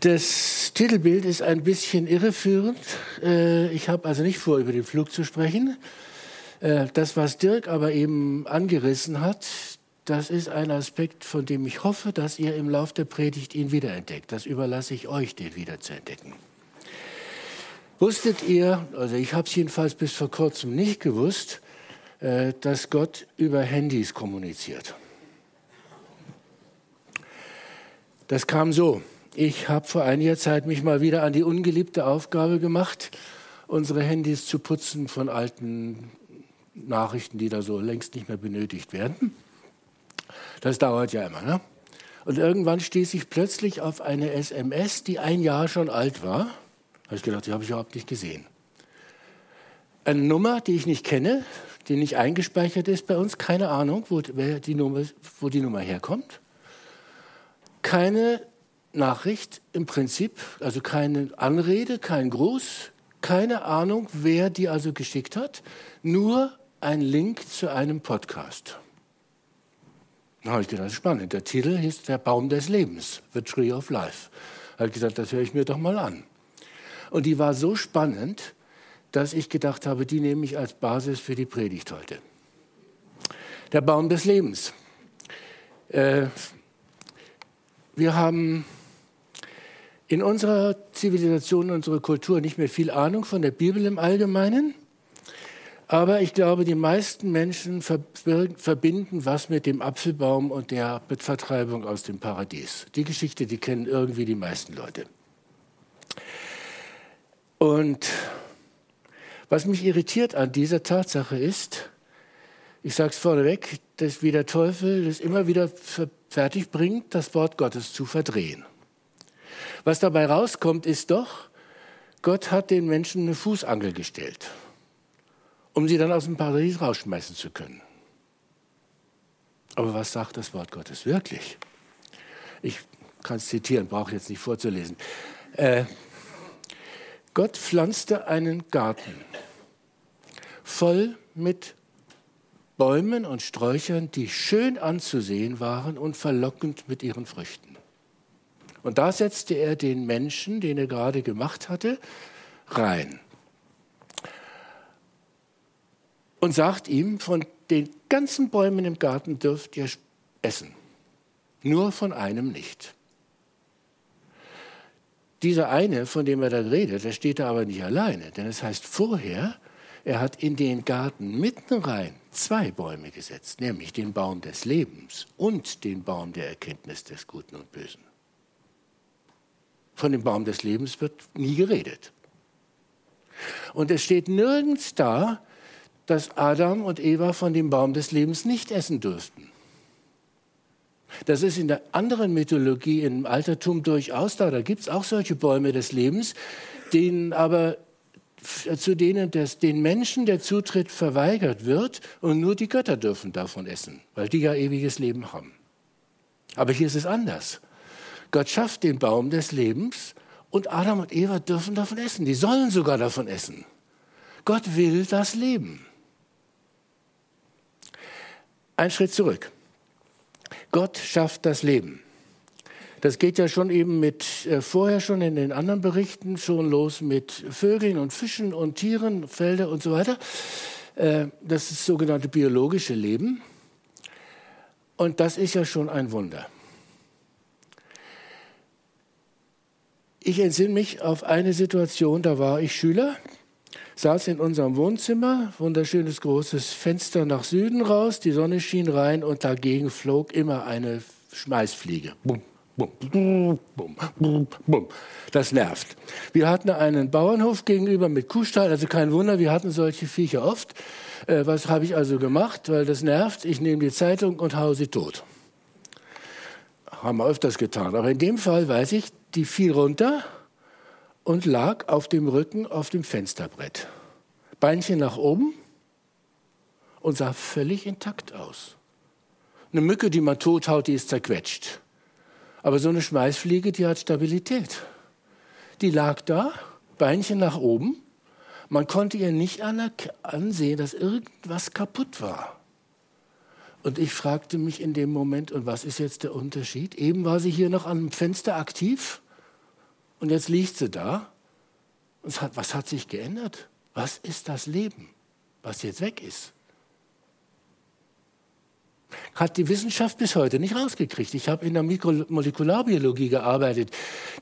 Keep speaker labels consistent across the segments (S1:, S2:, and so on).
S1: Das Titelbild ist ein bisschen irreführend. Äh, ich habe also nicht vor, über den Flug zu sprechen. Äh, das, was Dirk aber eben angerissen hat, das ist ein Aspekt, von dem ich hoffe, dass ihr im Lauf der Predigt ihn wiederentdeckt. Das überlasse ich euch, den wieder zu entdecken. Wusstet ihr, also ich habe es jedenfalls bis vor kurzem nicht gewusst, äh, dass Gott über Handys kommuniziert. Das kam so. Ich habe vor einiger Zeit mich mal wieder an die ungeliebte Aufgabe gemacht, unsere Handys zu putzen von alten Nachrichten, die da so längst nicht mehr benötigt werden. Das dauert ja immer. Ne? Und irgendwann stieß ich plötzlich auf eine SMS, die ein Jahr schon alt war. Habe ich gedacht, die habe ich überhaupt nicht gesehen. Eine Nummer, die ich nicht kenne, die nicht eingespeichert ist bei uns, keine Ahnung, wo, die Nummer, wo die Nummer herkommt. Keine Nachricht im Prinzip, also keine Anrede, kein Gruß, keine Ahnung, wer die also geschickt hat, nur ein Link zu einem Podcast. Da habe ich gedacht, spannend. Der Titel hieß Der Baum des Lebens, The Tree of Life. Da habe ich gesagt, das höre ich mir doch mal an. Und die war so spannend, dass ich gedacht habe, die nehme ich als Basis für die Predigt heute. Der Baum des Lebens. Äh, wir haben in unserer Zivilisation, in unserer Kultur nicht mehr viel Ahnung von der Bibel im Allgemeinen. Aber ich glaube, die meisten Menschen verbinden was mit dem Apfelbaum und der Vertreibung aus dem Paradies. Die Geschichte, die kennen irgendwie die meisten Leute. Und was mich irritiert an dieser Tatsache ist, ich sage es vorneweg, dass wie der Teufel das immer wieder fertig bringt, das Wort Gottes zu verdrehen. Was dabei rauskommt, ist doch, Gott hat den Menschen eine Fußangel gestellt um sie dann aus dem Paradies rausschmeißen zu können. Aber was sagt das Wort Gottes wirklich? Ich kann es zitieren, brauche jetzt nicht vorzulesen. Äh, Gott pflanzte einen Garten voll mit Bäumen und Sträuchern, die schön anzusehen waren und verlockend mit ihren Früchten. Und da setzte er den Menschen, den er gerade gemacht hatte, rein. und sagt ihm, von den ganzen Bäumen im Garten dürft ihr essen, nur von einem nicht. Dieser eine, von dem er da redet, der steht da aber nicht alleine, denn es heißt vorher, er hat in den Garten mitten rein zwei Bäume gesetzt, nämlich den Baum des Lebens und den Baum der Erkenntnis des Guten und Bösen. Von dem Baum des Lebens wird nie geredet. Und es steht nirgends da, dass Adam und Eva von dem Baum des Lebens nicht essen durften. Das ist in der anderen Mythologie im Altertum durchaus da. Da gibt es auch solche Bäume des Lebens, denen aber zu denen des, den Menschen der Zutritt verweigert wird und nur die Götter dürfen davon essen, weil die ja ewiges Leben haben. Aber hier ist es anders. Gott schafft den Baum des Lebens und Adam und Eva dürfen davon essen. Die sollen sogar davon essen. Gott will das Leben. Ein Schritt zurück. Gott schafft das Leben. Das geht ja schon eben mit äh, vorher schon in den anderen Berichten schon los mit Vögeln und Fischen und Tieren, Felder und so weiter. Äh, das ist sogenannte biologische Leben. Und das ist ja schon ein Wunder. Ich entsinne mich auf eine Situation, da war ich Schüler saß in unserem Wohnzimmer, wunderschönes großes Fenster nach Süden raus, die Sonne schien rein und dagegen flog immer eine Schmeißfliege. Bum, bum, bum, bum, bum. Das nervt. Wir hatten einen Bauernhof gegenüber mit Kuhstall, also kein Wunder, wir hatten solche Viecher oft. Äh, was habe ich also gemacht? Weil das nervt, ich nehme die Zeitung und haue sie tot. Haben wir öfters getan. Aber in dem Fall weiß ich, die fiel runter und lag auf dem Rücken auf dem Fensterbrett. Beinchen nach oben und sah völlig intakt aus. Eine Mücke, die man tothaut, die ist zerquetscht. Aber so eine Schmeißfliege, die hat Stabilität. Die lag da, Beinchen nach oben. Man konnte ihr nicht ansehen, dass irgendwas kaputt war. Und ich fragte mich in dem Moment, und was ist jetzt der Unterschied? Eben war sie hier noch am Fenster aktiv Und jetzt liegt sie da. Und hat, was hat sich geändert? Was ist das Leben, was jetzt weg ist? Hat die Wissenschaft bis heute nicht rausgekriegt. Ich habe in der Mikromolekularbiologie gearbeitet.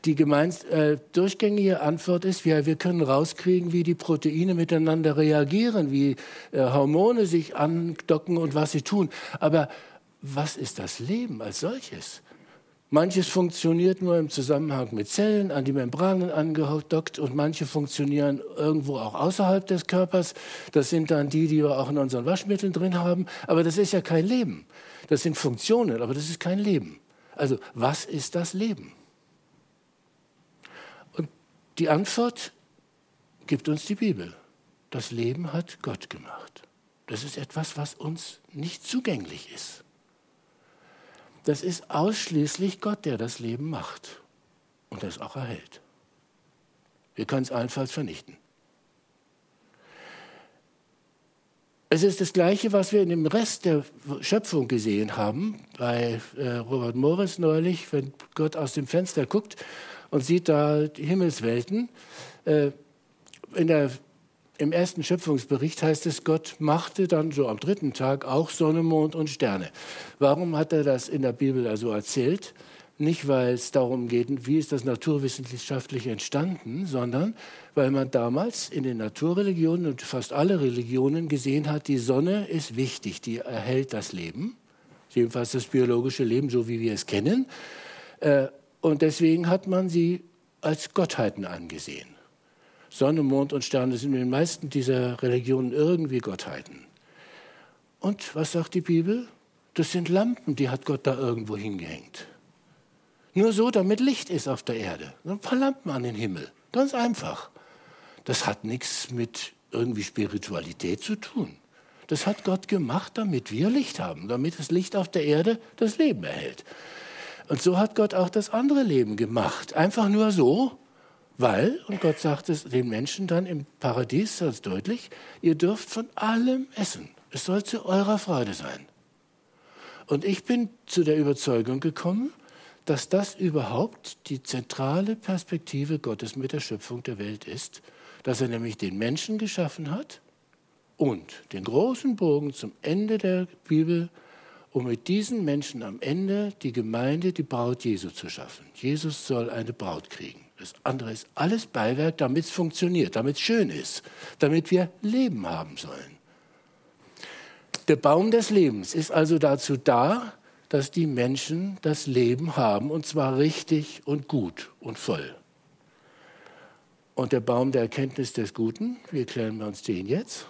S1: Die gemeint, äh, durchgängige Antwort ist, ja, wir können rauskriegen, wie die Proteine miteinander reagieren, wie äh, Hormone sich andocken und was sie tun. Aber was ist das Leben als solches? Manches funktioniert nur im Zusammenhang mit Zellen, an die Membranen angedockt und manche funktionieren irgendwo auch außerhalb des Körpers. Das sind dann die, die wir auch in unseren Waschmitteln drin haben. Aber das ist ja kein Leben. Das sind Funktionen, aber das ist kein Leben. Also was ist das Leben? Und die Antwort gibt uns die Bibel. Das Leben hat Gott gemacht. Das ist etwas, was uns nicht zugänglich ist. Das ist ausschließlich Gott, der das Leben macht und das auch erhält. Wir können es allenfalls vernichten. Es ist das Gleiche, was wir in dem Rest der Schöpfung gesehen haben, bei äh, Robert Morris neulich, wenn Gott aus dem Fenster guckt und sieht da die Himmelswelten. Äh, in der im ersten Schöpfungsbericht heißt es, Gott machte dann so am dritten Tag auch Sonne, Mond und Sterne. Warum hat er das in der Bibel also erzählt? Nicht, weil es darum geht, wie ist das naturwissenschaftlich entstanden, sondern weil man damals in den Naturreligionen und fast alle Religionen gesehen hat, die Sonne ist wichtig, die erhält das Leben, jedenfalls das biologische Leben, so wie wir es kennen. Äh, und deswegen hat man sie als Gottheiten angesehen. Sonne, Mond und Sterne sind in den meisten dieser Religionen irgendwie Gottheiten. Und was sagt die Bibel? Das sind Lampen, die hat Gott da irgendwo hingehängt. Nur so, damit Licht ist auf der Erde. Ein paar Lampen an den Himmel. Ganz einfach. Das hat nichts mit irgendwie Spiritualität zu tun. Das hat Gott gemacht, damit wir Licht haben, damit das Licht auf der Erde das Leben erhält. Und so hat Gott auch das andere Leben gemacht. Einfach nur so, weil, und Gott sagt es den Menschen dann im Paradies ganz deutlich, ihr dürft von allem essen. Es soll zu eurer Freude sein. Und ich bin zu der Überzeugung gekommen, dass das überhaupt die zentrale Perspektive Gottes mit der Schöpfung der Welt ist, dass er nämlich den Menschen geschaffen hat und den großen Bogen zum Ende der Bibel, um mit diesen Menschen am Ende die Gemeinde, die Braut Jesu zu schaffen. Jesus soll eine Braut kriegen. Das andere ist alles Beiwerk, damit es funktioniert, damit es schön ist, damit wir Leben haben sollen. Der Baum des Lebens ist also dazu da, dass die Menschen das Leben haben, und zwar richtig und gut und voll. Und der Baum der Erkenntnis des Guten, wie erklären wir uns den jetzt?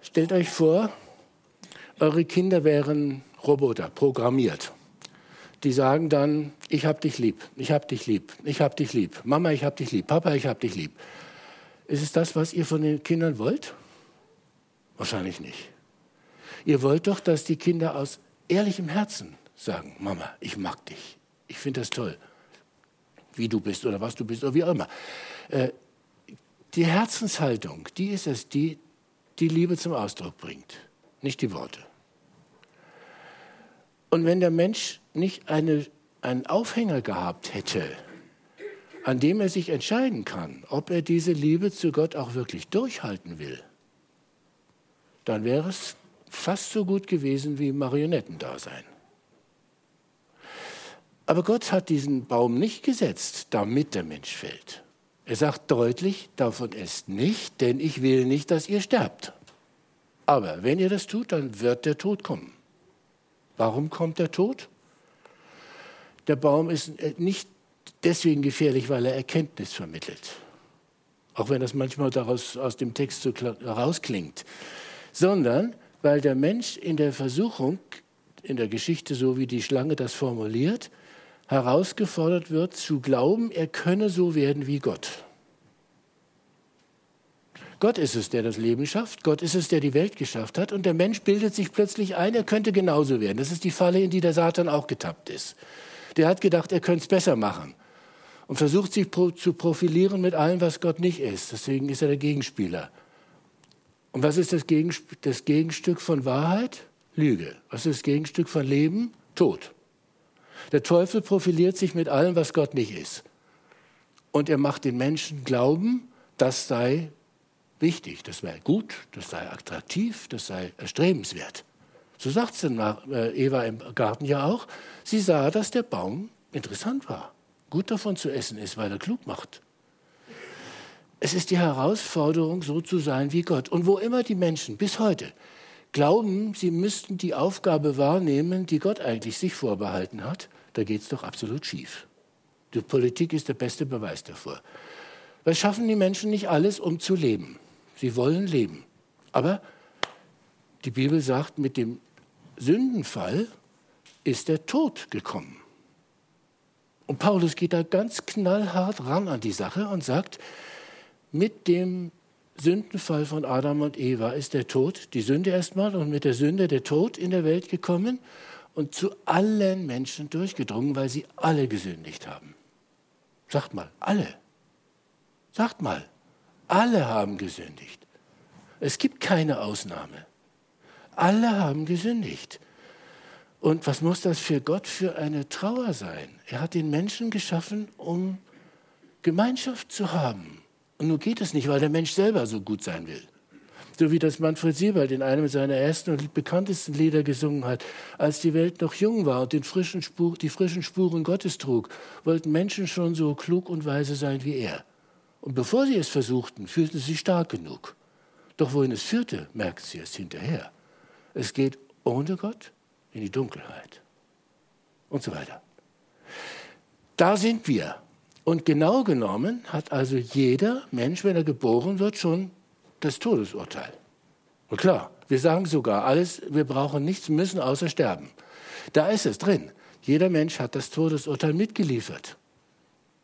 S1: Stellt euch vor, eure Kinder wären Roboter, programmiert die sagen dann, ich hab dich lieb, ich hab dich lieb, ich hab dich lieb, Mama, ich hab dich lieb, Papa, ich hab dich lieb. Ist es das, was ihr von den Kindern wollt? Wahrscheinlich nicht. Ihr wollt doch, dass die Kinder aus ehrlichem Herzen sagen, Mama, ich mag dich, ich finde das toll, wie du bist oder was du bist oder wie auch immer. Äh, die Herzenshaltung, die ist es, die die Liebe zum Ausdruck bringt, nicht die Worte. Und wenn der Mensch nicht eine, einen Aufhänger gehabt hätte, an dem er sich entscheiden kann, ob er diese Liebe zu Gott auch wirklich durchhalten will, dann wäre es fast so gut gewesen wie Marionettendasein. Aber Gott hat diesen Baum nicht gesetzt, damit der Mensch fällt. Er sagt deutlich, davon esst nicht, denn ich will nicht, dass ihr sterbt. Aber wenn ihr das tut, dann wird der Tod kommen. Warum kommt der Tod? Der Baum ist äh, nicht deswegen gefährlich, weil er Erkenntnis vermittelt. Auch wenn das manchmal daraus, aus dem Text so herausklingt. Sondern weil der Mensch in der Versuchung, in der Geschichte, so wie die Schlange das formuliert, herausgefordert wird zu glauben, er könne so werden wie Gott. Gott ist es, der das Leben schafft. Gott ist es, der die Welt geschafft hat. Und der Mensch bildet sich plötzlich ein, er könnte genauso werden. Das ist die Falle, in die der Satan auch getappt ist. Der hat gedacht, er könnte es besser machen und versucht sich zu profilieren mit allem, was Gott nicht ist. Deswegen ist er der Gegenspieler. Und was ist das, Gegensp das Gegenstück von Wahrheit? Lüge. Was ist das Gegenstück von Leben? Tod. Der Teufel profiliert sich mit allem, was Gott nicht ist. Und er macht den Menschen glauben, das sei wichtig, das sei gut, das sei attraktiv, das sei erstrebenswert. So sagt es äh, Eva im Garten ja auch. Sie sah, dass der Baum interessant war, gut davon zu essen ist, weil er klug macht. Es ist die Herausforderung, so zu sein wie Gott. Und wo immer die Menschen bis heute glauben, sie müssten die Aufgabe wahrnehmen, die Gott eigentlich sich vorbehalten hat, da geht es doch absolut schief. Die Politik ist der beste Beweis davor. Was schaffen die Menschen nicht alles, um zu leben? Sie wollen leben. Aber die Bibel sagt, mit dem Sündenfall ist der Tod gekommen. Und Paulus geht da ganz knallhart ran an die Sache und sagt, mit dem Sündenfall von Adam und Eva ist der Tod, die Sünde erstmal und mit der Sünde der Tod in der Welt gekommen und zu allen Menschen durchgedrungen, weil sie alle gesündigt haben. Sagt mal, alle. Sagt mal, alle haben gesündigt. Es gibt keine Ausnahme. Alle haben gesündigt. Und was muss das für Gott für eine Trauer sein? Er hat den Menschen geschaffen, um Gemeinschaft zu haben. Und nun geht es nicht, weil der Mensch selber so gut sein will. So wie das Manfred Siebald in einem seiner ersten und bekanntesten Lieder gesungen hat. Als die Welt noch jung war und frischen Spur, die frischen Spuren Gottes trug, wollten Menschen schon so klug und weise sein wie er. Und bevor sie es versuchten, fühlten sie sich stark genug. Doch wohin es führte, merkten sie es hinterher. Es geht ohne Gott in die Dunkelheit. Und so weiter. Da sind wir. Und genau genommen hat also jeder Mensch, wenn er geboren wird, schon das Todesurteil. Und klar, wir sagen sogar alles, wir brauchen nichts müssen außer sterben. Da ist es drin. Jeder Mensch hat das Todesurteil mitgeliefert.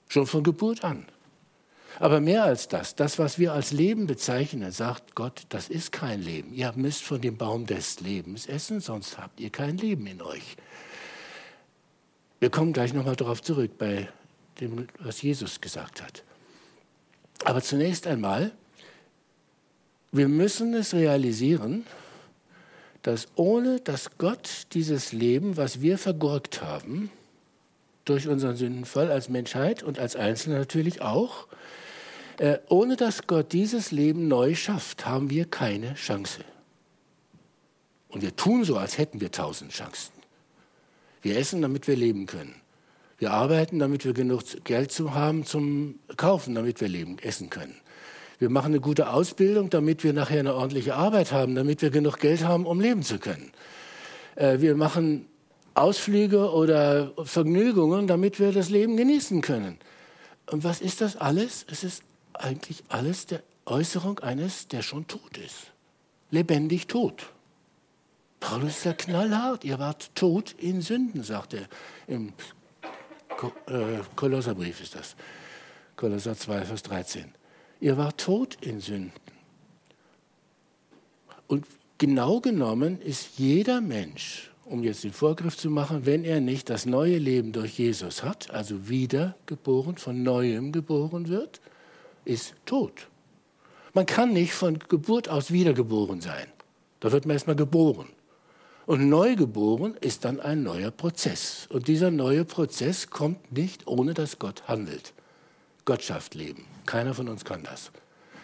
S1: Schon von Geburt an. Aber mehr als das, das, was wir als Leben bezeichnen, sagt Gott, das ist kein Leben. Ihr müsst von dem Baum des Lebens essen, sonst habt ihr kein Leben in euch. Wir kommen gleich nochmal darauf zurück, bei dem, was Jesus gesagt hat. Aber zunächst einmal, wir müssen es realisieren, dass ohne dass Gott dieses Leben, was wir vergurkt haben, durch unseren Sündenfall als Menschheit und als Einzelne natürlich auch, äh, ohne dass Gott dieses Leben neu schafft, haben wir keine Chance. Und wir tun so, als hätten wir tausend Chancen. Wir essen, damit wir leben können. Wir arbeiten, damit wir genug Geld zu haben zum Kaufen, damit wir leben, essen können. Wir machen eine gute Ausbildung, damit wir nachher eine ordentliche Arbeit haben, damit wir genug Geld haben, um leben zu können. Äh, wir machen Ausflüge oder Vergnügungen, damit wir das Leben genießen können. Und was ist das alles? Es ist eigentlich alles der Äußerung eines, der schon tot ist. Lebendig tot. Paulus ist ja knallhart. Ihr wart tot in Sünden, sagt er. Im äh, Kolosserbrief ist das. Kolosser 2, Vers 13. Ihr wart tot in Sünden. Und genau genommen ist jeder Mensch, um jetzt den Vorgriff zu machen, wenn er nicht das neue Leben durch Jesus hat, also wiedergeboren, von neuem geboren wird, ist tot. Man kann nicht von Geburt aus wiedergeboren sein. Da wird man erstmal geboren. Und neugeboren ist dann ein neuer Prozess. Und dieser neue Prozess kommt nicht, ohne dass Gott handelt. Gott schafft Leben. Keiner von uns kann das.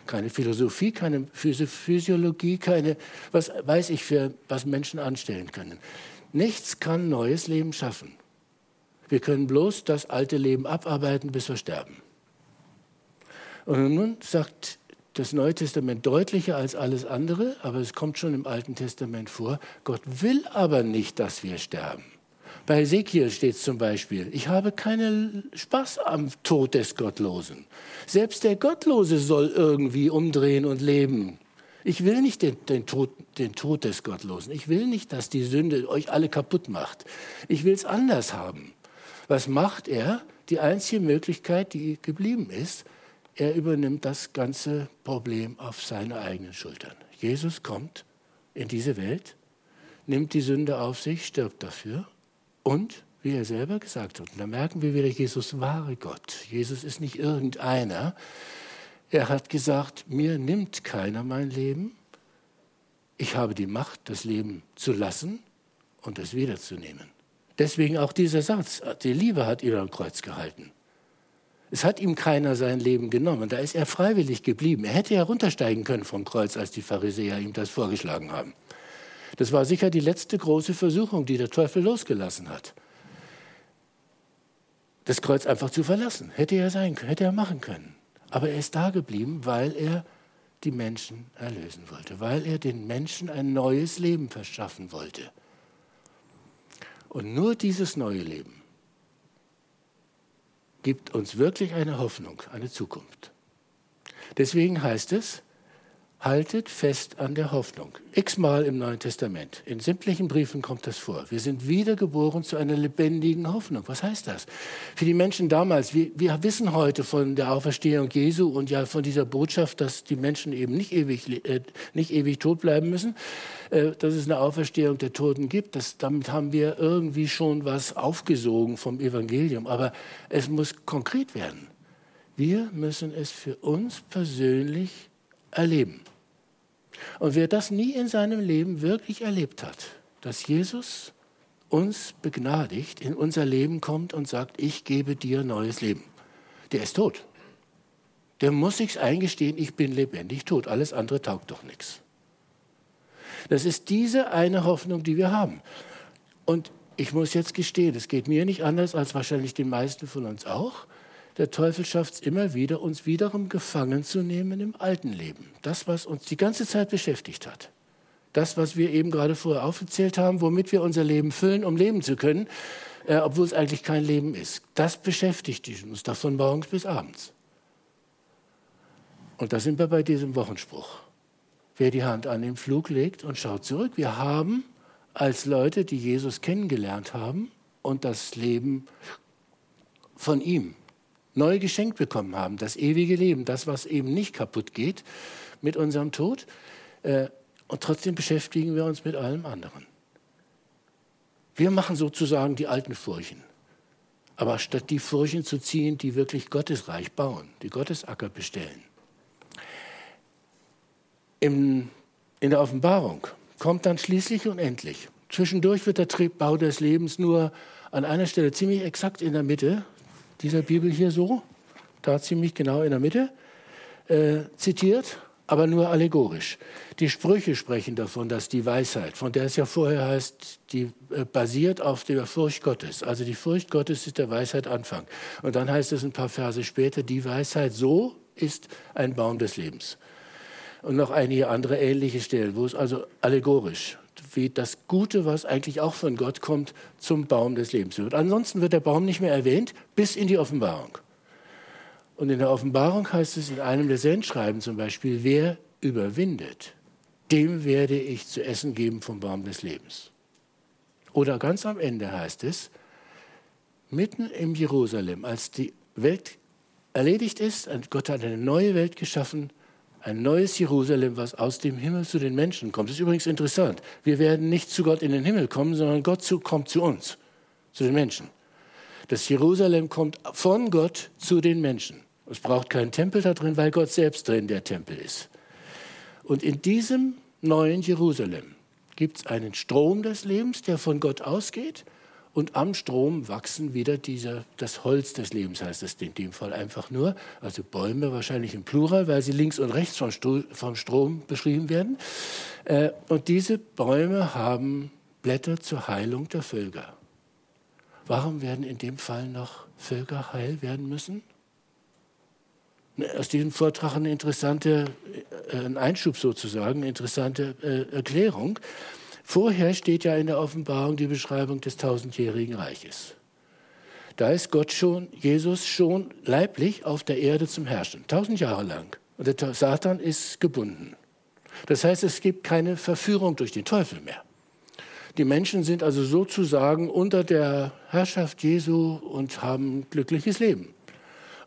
S1: Keine Philosophie, keine Physiologie, keine, was weiß ich für, was Menschen anstellen können. Nichts kann neues Leben schaffen. Wir können bloß das alte Leben abarbeiten, bis wir sterben. Und nun sagt das Neue Testament deutlicher als alles andere, aber es kommt schon im Alten Testament vor, Gott will aber nicht, dass wir sterben. Bei Ezekiel steht zum Beispiel, ich habe keinen Spaß am Tod des Gottlosen. Selbst der Gottlose soll irgendwie umdrehen und leben. Ich will nicht den, den, Tod, den Tod des Gottlosen. Ich will nicht, dass die Sünde euch alle kaputt macht. Ich will es anders haben. Was macht er? Die einzige Möglichkeit, die geblieben ist, er übernimmt das ganze Problem auf seine eigenen Schultern. Jesus kommt in diese Welt, nimmt die Sünde auf sich, stirbt dafür und, wie er selber gesagt hat, und da merken wir wieder, Jesus wahre Gott. Jesus ist nicht irgendeiner. Er hat gesagt, mir nimmt keiner mein Leben. Ich habe die Macht, das Leben zu lassen und es wiederzunehmen. Deswegen auch dieser Satz, die Liebe hat ihn am Kreuz gehalten. Es hat ihm keiner sein Leben genommen. Da ist er freiwillig geblieben. Er hätte heruntersteigen können vom Kreuz, als die Pharisäer ihm das vorgeschlagen haben. Das war sicher die letzte große Versuchung, die der Teufel losgelassen hat. Das Kreuz einfach zu verlassen. Hätte er sein können, hätte er machen können. Aber er ist da geblieben, weil er die Menschen erlösen wollte, weil er den Menschen ein neues Leben verschaffen wollte. Und nur dieses neue Leben gibt uns wirklich eine Hoffnung, eine Zukunft. Deswegen heißt es, Haltet fest an der Hoffnung. X-mal im Neuen Testament. In sämtlichen Briefen kommt das vor. Wir sind wiedergeboren zu einer lebendigen Hoffnung. Was heißt das? Für die Menschen damals, wir, wir wissen heute von der Auferstehung Jesu und ja von dieser Botschaft, dass die Menschen eben nicht ewig, äh, nicht ewig tot bleiben müssen, äh, dass es eine Auferstehung der Toten gibt. Das, damit haben wir irgendwie schon was aufgesogen vom Evangelium. Aber es muss konkret werden. Wir müssen es für uns persönlich erleben. Und wer das nie in seinem Leben wirklich erlebt hat, dass Jesus uns begnadigt, in unser Leben kommt und sagt, ich gebe dir neues Leben, der ist tot. Der muss sich eingestehen, ich bin lebendig tot, alles andere taugt doch nichts. Das ist diese eine Hoffnung, die wir haben. Und ich muss jetzt gestehen, es geht mir nicht anders als wahrscheinlich den meisten von uns auch der Teufel schafft es immer wieder, uns wiederum gefangen zu nehmen im alten Leben. Das, was uns die ganze Zeit beschäftigt hat. Das, was wir eben gerade vorher aufgezählt haben, womit wir unser Leben füllen, um leben zu können, äh, obwohl es eigentlich kein Leben ist. Das beschäftigt uns da von morgens bis abends. Und da sind wir bei diesem Wochenspruch. Wer die Hand an den Flug legt und schaut zurück. Wir haben als Leute, die Jesus kennengelernt haben und das Leben von ihm neu geschenkt bekommen haben, das ewige Leben, das, was eben nicht kaputt geht mit unserem Tod. Äh, und trotzdem beschäftigen wir uns mit allem anderen. Wir machen sozusagen die alten Furchen. Aber statt die Furchen zu ziehen, die wirklich Gottesreich bauen, die Gottesacker bestellen. Im, in der Offenbarung kommt dann schließlich und endlich. Zwischendurch wird der Bau des Lebens nur an einer Stelle ziemlich exakt in der Mitte dieser Bibel hier so, da ziemlich genau in der Mitte, äh, zitiert, aber nur allegorisch. Die Sprüche sprechen davon, dass die Weisheit, von der es ja vorher heißt, die äh, basiert auf der Furcht Gottes. Also die Furcht Gottes ist der Weisheit Anfang. Und dann heißt es ein paar Verse später, die Weisheit so ist ein Baum des Lebens. Und noch einige andere ähnliche Stellen, wo es also allegorisch wie das Gute, was eigentlich auch von Gott kommt, zum Baum des Lebens wird. Ansonsten wird der Baum nicht mehr erwähnt bis in die Offenbarung. Und in der Offenbarung heißt es in einem der Sendschreiben zum Beispiel, wer überwindet, dem werde ich zu essen geben vom Baum des Lebens. Oder ganz am Ende heißt es, mitten im Jerusalem, als die Welt erledigt ist, Gott hat eine neue Welt geschaffen, ein neues Jerusalem, was aus dem Himmel zu den Menschen kommt. Das ist übrigens interessant. Wir werden nicht zu Gott in den Himmel kommen, sondern Gott zu, kommt zu uns, zu den Menschen. Das Jerusalem kommt von Gott zu den Menschen. Es braucht keinen Tempel da drin, weil Gott selbst drin der Tempel ist. Und in diesem neuen Jerusalem gibt es einen Strom des Lebens, der von Gott ausgeht und am Strom wachsen wieder diese, das Holz des Lebens, heißt es in dem Fall einfach nur. Also Bäume wahrscheinlich im Plural, weil sie links und rechts vom, vom Strom beschrieben werden. Äh, und diese Bäume haben Blätter zur Heilung der Völker. Warum werden in dem Fall noch Völker heil werden müssen? Aus diesem Vortrag eine interessante, äh, ein Einschub sozusagen, eine interessante äh, Erklärung. Vorher steht ja in der Offenbarung die Beschreibung des tausendjährigen Reiches. Da ist Gott schon, Jesus schon leiblich auf der Erde zum Herrschen, tausend Jahre lang. Und der Satan ist gebunden. Das heißt, es gibt keine Verführung durch den Teufel mehr. Die Menschen sind also sozusagen unter der Herrschaft Jesu und haben ein glückliches Leben.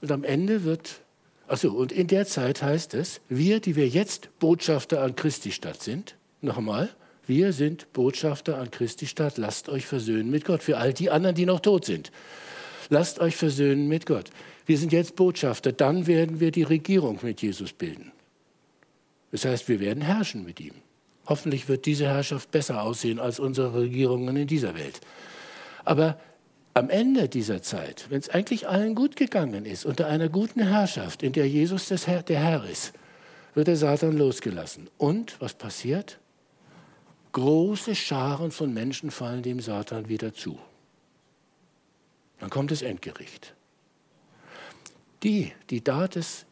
S1: Und am Ende wird, also und in der Zeit heißt es, wir, die wir jetzt Botschafter an Christi Stadt sind, nochmal, wir sind Botschafter an Christi Stadt. Lasst euch versöhnen mit Gott. Für all die anderen, die noch tot sind. Lasst euch versöhnen mit Gott. Wir sind jetzt Botschafter. Dann werden wir die Regierung mit Jesus bilden. Das heißt, wir werden herrschen mit ihm. Hoffentlich wird diese Herrschaft besser aussehen als unsere Regierungen in dieser Welt. Aber am Ende dieser Zeit, wenn es eigentlich allen gut gegangen ist, unter einer guten Herrschaft, in der Jesus Herr, der Herr ist, wird der Satan losgelassen. Und was passiert? Große Scharen von Menschen fallen dem Satan wieder zu. Dann kommt das Endgericht. Die, die da das,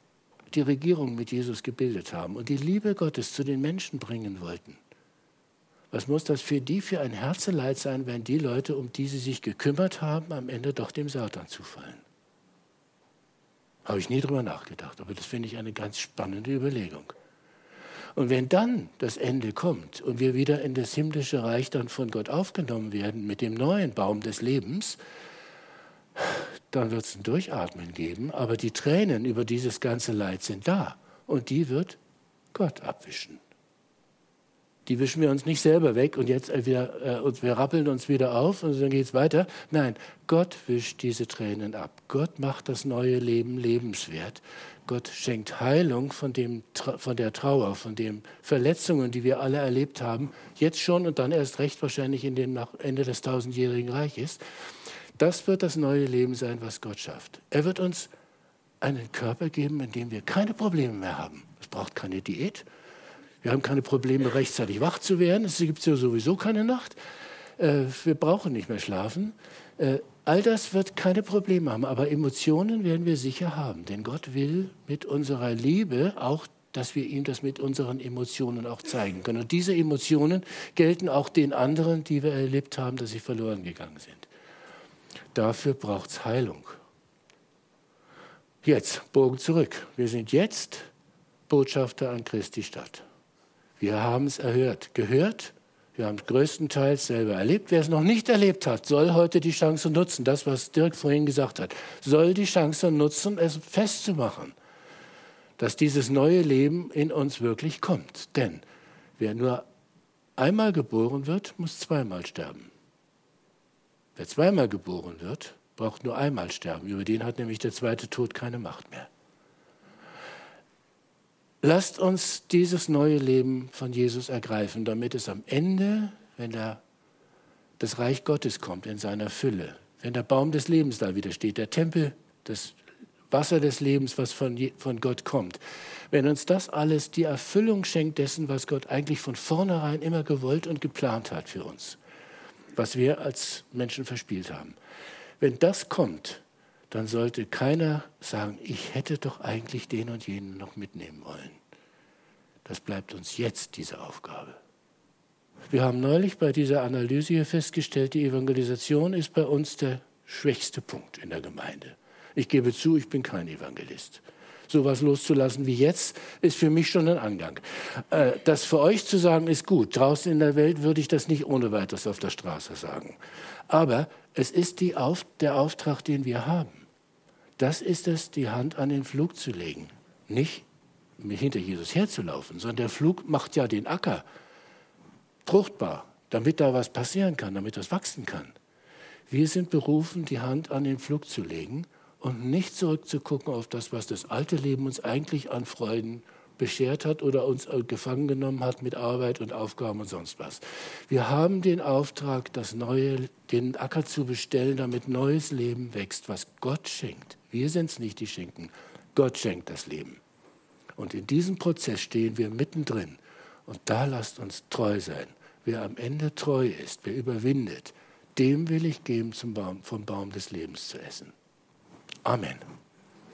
S1: die Regierung mit Jesus gebildet haben und die Liebe Gottes zu den Menschen bringen wollten, was muss das für die für ein Herzeleid sein, wenn die Leute, um die sie sich gekümmert haben, am Ende doch dem Satan zufallen? Habe ich nie drüber nachgedacht, aber das finde ich eine ganz spannende Überlegung. Und wenn dann das Ende kommt und wir wieder in das himmlische Reich dann von Gott aufgenommen werden mit dem neuen Baum des Lebens, dann wird es ein Durchatmen geben, aber die Tränen über dieses ganze Leid sind da und die wird Gott abwischen die wischen wir uns nicht selber weg und jetzt wieder, äh, und wir rappeln uns wieder auf und dann geht es weiter. Nein, Gott wischt diese Tränen ab. Gott macht das neue Leben lebenswert. Gott schenkt Heilung von, dem, von der Trauer, von den Verletzungen, die wir alle erlebt haben, jetzt schon und dann erst recht wahrscheinlich in dem nach Ende des tausendjährigen Reiches. Das wird das neue Leben sein, was Gott schafft. Er wird uns einen Körper geben, in dem wir keine Probleme mehr haben. Es braucht keine Diät, wir haben keine Probleme, rechtzeitig wach zu werden. Es gibt ja sowieso keine Nacht. Äh, wir brauchen nicht mehr schlafen. Äh, all das wird keine Probleme haben, aber Emotionen werden wir sicher haben, denn Gott will mit unserer Liebe auch dass wir ihm das mit unseren Emotionen auch zeigen können. Und diese Emotionen gelten auch den anderen, die wir erlebt haben, dass sie verloren gegangen sind. Dafür braucht es Heilung. Jetzt, Bogen zurück. Wir sind jetzt Botschafter an Christi Stadt. Wir haben es erhört, gehört. Wir haben es größtenteils selber erlebt. Wer es noch nicht erlebt hat, soll heute die Chance nutzen. Das, was Dirk vorhin gesagt hat, soll die Chance nutzen, es festzumachen, dass dieses neue Leben in uns wirklich kommt. Denn wer nur einmal geboren wird, muss zweimal sterben. Wer zweimal geboren wird, braucht nur einmal sterben. Über den hat nämlich der zweite Tod keine Macht mehr. Lasst uns dieses neue Leben von Jesus ergreifen, damit es am Ende, wenn der, das Reich Gottes kommt in seiner Fülle, wenn der Baum des Lebens da wieder steht, der Tempel, das Wasser des Lebens, was von, von Gott kommt, wenn uns das alles die Erfüllung schenkt dessen, was Gott eigentlich von vornherein immer gewollt und geplant hat für uns, was wir als Menschen verspielt haben. Wenn das kommt, dann sollte keiner sagen, ich hätte doch eigentlich den und jenen noch mitnehmen wollen. Das bleibt uns jetzt diese Aufgabe. Wir haben neulich bei dieser Analyse hier festgestellt, die Evangelisation ist bei uns der schwächste Punkt in der Gemeinde. Ich gebe zu, ich bin kein Evangelist. So etwas loszulassen wie jetzt ist für mich schon ein Angang. Äh, das für euch zu sagen ist gut. Draußen in der Welt würde ich das nicht ohne weiteres auf der Straße sagen. Aber es ist Auf, der Auftrag, den wir haben. Das ist es, die Hand an den Flug zu legen. Nicht hinter Jesus herzulaufen, sondern der Flug macht ja den Acker fruchtbar, damit da was passieren kann, damit das wachsen kann. Wir sind berufen, die Hand an den Flug zu legen und nicht zurückzugucken auf das, was das alte Leben uns eigentlich an Freuden beschert hat oder uns äh, gefangen genommen hat mit Arbeit und Aufgaben und sonst was. Wir haben den Auftrag, das neue, den Acker zu bestellen, damit neues Leben wächst, was Gott schenkt. Wir sind es nicht, die schenken. Gott schenkt das Leben. Und in diesem Prozess stehen wir mittendrin. Und da lasst uns treu sein. Wer am Ende treu ist, wer überwindet, dem will ich geben, Baum, vom Baum des Lebens zu essen. Amen.